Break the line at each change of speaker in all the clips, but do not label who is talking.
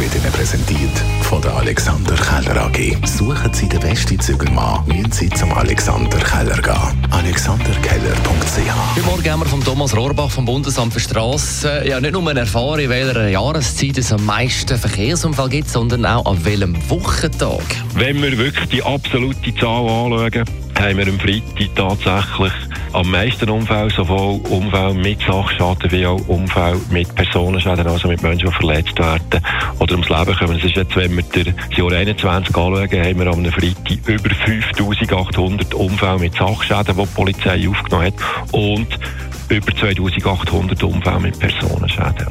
wird Ihnen präsentiert von der Alexander Keller AG. Suchen Sie den besten Zügelmann, müssen Sie zum Alexander Keller gehen. AlexanderKeller.ch
Heute Morgen haben wir von Thomas Rohrbach vom Bundesamt für Straßen ja nicht nur erfahren, in welcher Jahreszeit es am meisten Verkehrsunfall gibt, sondern auch an welchem Wochentag.
Wenn wir wirklich die absolute Zahl anschauen, haben wir am Freitag tatsächlich am meisten Unfälle, sowohl Unfälle mit Sachschaden wie auch Unfälle mit Personenschäden, also mit Menschen, die verletzt werden oder ums Leben kommen. Das ist jetzt, wenn wir das Jahr 21 anschauen, haben wir am Freitag über 5800 Unfälle mit Sachschäden, die die Polizei aufgenommen hat und über 2800 Unfälle mit Personenschäden.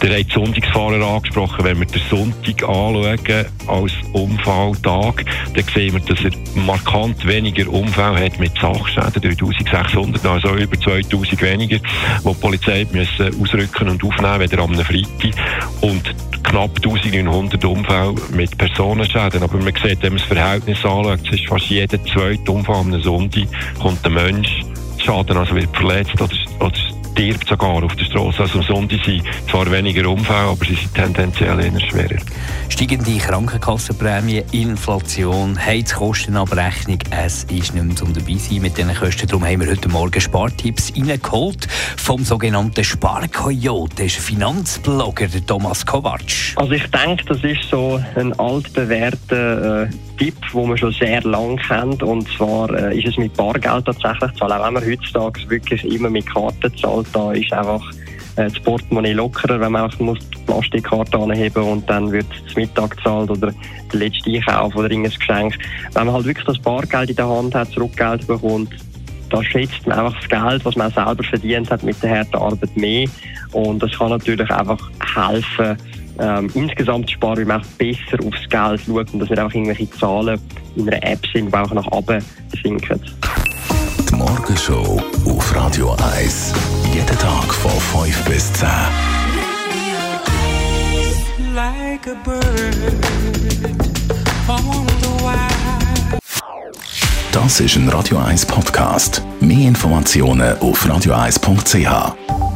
Der hat Sonntagsfahrer angesprochen. Wenn wir den Sonntag anschauen als Unfalltag, dann sehen wir, dass er markant weniger Unfälle hat mit Sachschäden, 3600, also über 2000 weniger, wo die Polizei müssen ausrücken und aufnehmen, weder am Freitag. Und knapp 1900 Unfälle mit Personenschäden. Aber man sieht, wenn man das Verhältnis anschaut, es ist fast jeder zweite Unfall am Sonntag kommt ein Mensch Schaden, also wird verletzt oder, oder stirbt sogar auf der Straße. Also am Sonntag sind zwar weniger Unfälle, aber sie sind tendenziell eher schwerer.
Steigende Krankenkassenprämie, Inflation, Heizkostenabrechnung, es ist nicht mehr zum dabei sein mit diesen Kosten. Darum haben wir heute Morgen Spartipps reingeholt vom sogenannten Sparkoyote. Das ist Finanzblogger der Thomas Kovac.
Also ich denke, das ist so ein altbewährter äh, Tipp, den man schon sehr lange kennt. Und zwar äh, ist es mit Bargeld tatsächlich zu Auch wenn man heutzutage wirklich immer mit Karten zahlt, da ist einfach äh, das Portemonnaie lockerer, wenn man einfach die Plastikkarte anheben und dann wird das Mittag gezahlt oder der letzte Einkauf oder irgendein Geschenk. Wenn man halt wirklich das Bargeld in der Hand hat, Zurückgeld bekommt, da schätzt man einfach das Geld, was man selber verdient hat mit der harten Arbeit mehr. Und das kann natürlich einfach helfen, ähm, insgesamt zu sparen, weil man auch besser aufs Geld schaut und dass nicht einfach irgendwelche Zahlen in einer App sind, die auch nach oben sinken.
Die Morgenshow auf Radio 1. Jeden Tag von 5 bis 10.
like a bird on the wire.
Das ist ein Radio 1 Podcast. Mehr Informationen auf radio1.ch.